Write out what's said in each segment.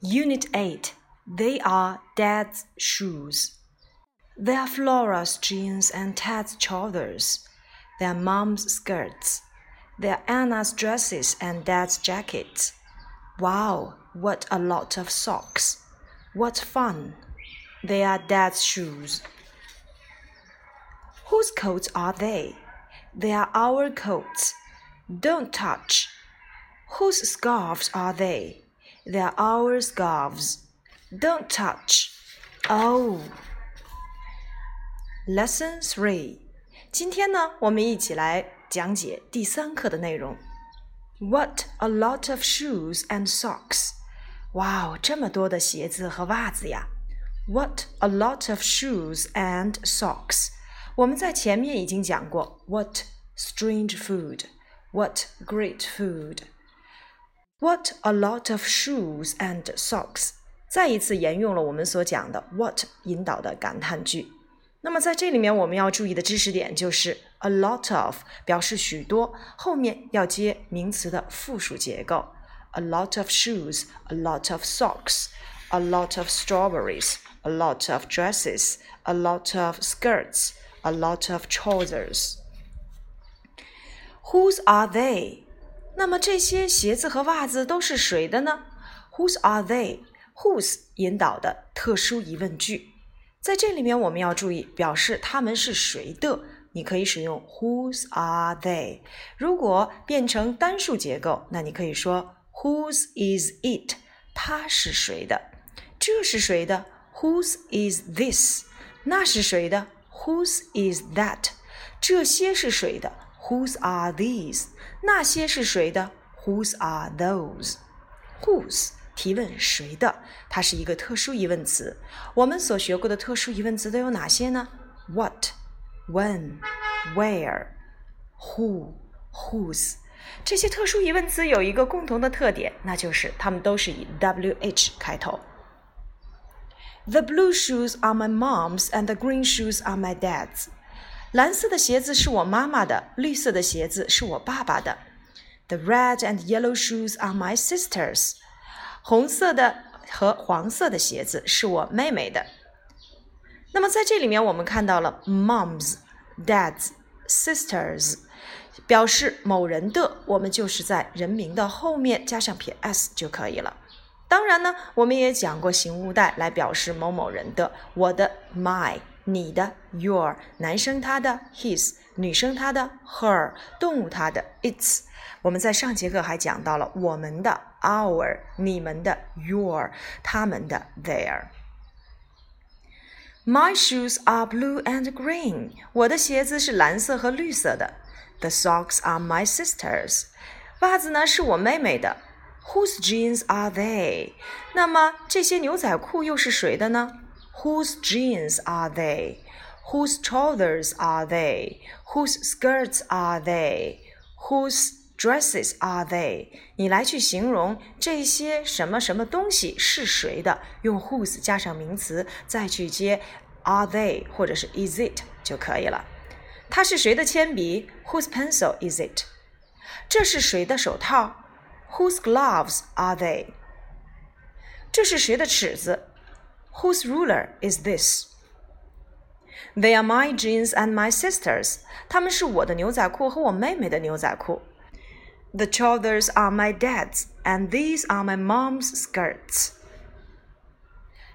Unit 8 They are Dad's shoes. They are Flora's jeans and Ted's trousers. They are Mom's skirts. They are Anna's dresses and Dad's jackets. Wow, what a lot of socks. What fun. They are Dad's shoes. Whose coats are they? They are our coats. Don't touch. Whose scarves are they? They are our scarves. Don't touch. Oh. Lesson three. 今天呢，我们一起来讲解第三课的内容。What a lot of shoes and socks! 哇哦，这么多的鞋子和袜子呀！What a lot of shoes and socks! 我们在前面已经讲过。What strange food! What great food! What a lot of shoes and socks！再一次沿用了我们所讲的 what 引导的感叹句。那么在这里面我们要注意的知识点就是 a lot of 表示许多，后面要接名词的复数结构。A lot of shoes, a lot of socks, a lot of strawberries, a lot of dresses, a lot of skirts, a lot of trousers. Whose are they? 那么这些鞋子和袜子都是谁的呢？Whose are they? Whose 引导的特殊疑问句，在这里面我们要注意表示他们是谁的，你可以使用 Whose are they？如果变成单数结构，那你可以说 Whose is it？它是谁的？这是谁的？Whose is this？那是谁的？Whose is that？这些是谁的 ？Whose are these？那些是谁的？Whose are those？Whose 提问谁的？它是一个特殊疑问词。我们所学过的特殊疑问词都有哪些呢？What、When、Where、Who、Whose。这些特殊疑问词有一个共同的特点，那就是它们都是以 WH 开头。The blue shoes are my mom's, and the green shoes are my dad's. 蓝色的鞋子是我妈妈的，绿色的鞋子是我爸爸的。The red and yellow shoes are my sisters。红色的和黄色的鞋子是我妹妹的。那么在这里面，我们看到了 moms、dads、sisters，表示某人的，我们就是在人名的后面加上撇 s 就可以了。当然呢，我们也讲过形物带来表示某某人的，我的 my。你的 your，男生他的 his，女生她的 her，动物它的 its。我们在上节课还讲到了我们的 our，你们的 your，他们的 their。My shoes are blue and green。我的鞋子是蓝色和绿色的。The socks are my sisters。袜子呢是我妹妹的。Whose jeans are they？那么这些牛仔裤又是谁的呢 ？Whose jeans are they? Whose trousers are they? Whose skirts are they? Whose dresses are they? 你来去形容这些什么什么东西是谁的，用 whose 加上名词，再去接 are they 或者是 is it 就可以了。它是谁的铅笔？Whose pencil is it？这是谁的手套？Whose gloves are they？这是谁的尺子 ？Whose ruler is this? They are my jeans and my sister's. 他们是我的牛仔裤和我妹妹的牛仔裤。The trousers are my dad's, and these are my mom's skirts.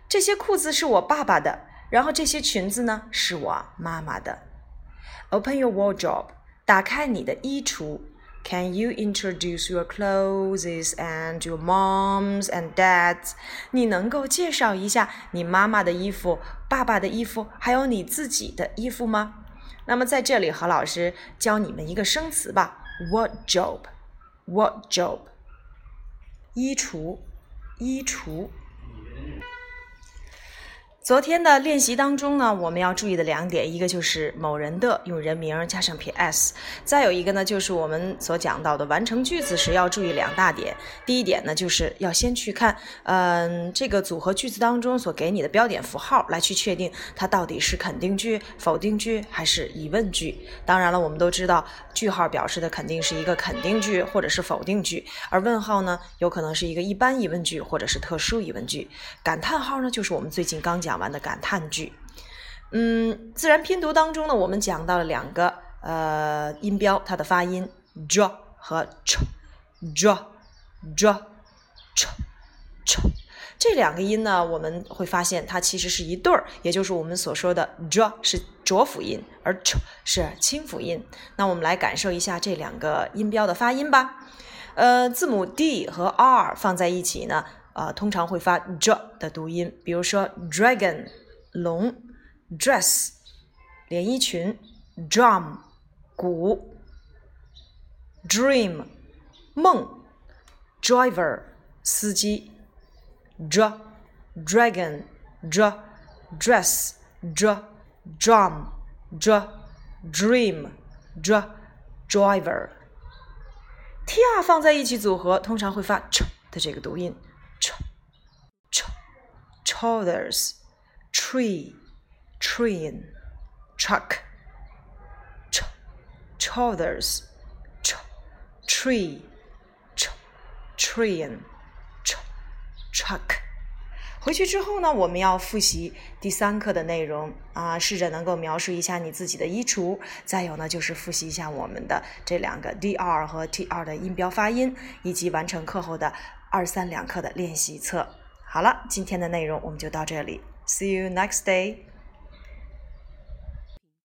这些裤子是我爸爸的，然后这些裙子呢是我妈妈的。Open your wardrobe. 打开你的衣橱。 Can you introduce your clothes and your moms and dads？你能够介绍一下你妈妈的衣服、爸爸的衣服，还有你自己的衣服吗？那么在这里，何老师教你们一个生词吧：wardrobe，wardrobe，衣橱，衣橱。昨天的练习当中呢，我们要注意的两点，一个就是某人的用人名加上撇 s，再有一个呢，就是我们所讲到的完成句子时要注意两大点。第一点呢，就是要先去看，嗯，这个组合句子当中所给你的标点符号，来去确定它到底是肯定句、否定句还是疑问句。当然了，我们都知道句号表示的肯定是一个肯定句或者是否定句，而问号呢，有可能是一个一般疑问句或者是特殊疑问句。感叹号呢，就是我们最近刚讲。讲完的感叹句，嗯，自然拼读当中呢，我们讲到了两个呃音标，它的发音 j 和 ch，j j ch ch 这两个音呢，我们会发现它其实是一对儿，也就是我们所说的 j 是浊辅音，而 ch 是清辅音。那我们来感受一下这两个音标的发音吧。呃，字母 d 和 r 放在一起呢。啊，通常会发 j 的读音，比如说 dragon 龙，dress 连衣裙，drum 鼓，dream 梦，driver 司机，dr dragon dr dress dr drum dr dream dr driver。tr 放在一起组合，通常会发 ch 的这个读音。Shoulders, tree, train, truck, ch, shoulders, ch, tree, ch, train, ch, truck。回去之后呢，我们要复习第三课的内容啊，试着能够描述一下你自己的衣橱。再有呢，就是复习一下我们的这两个 dr 和 tr 的音标发音，以及完成课后的二三两课的练习册。好了，今天的内容我们就到这里。See you next day.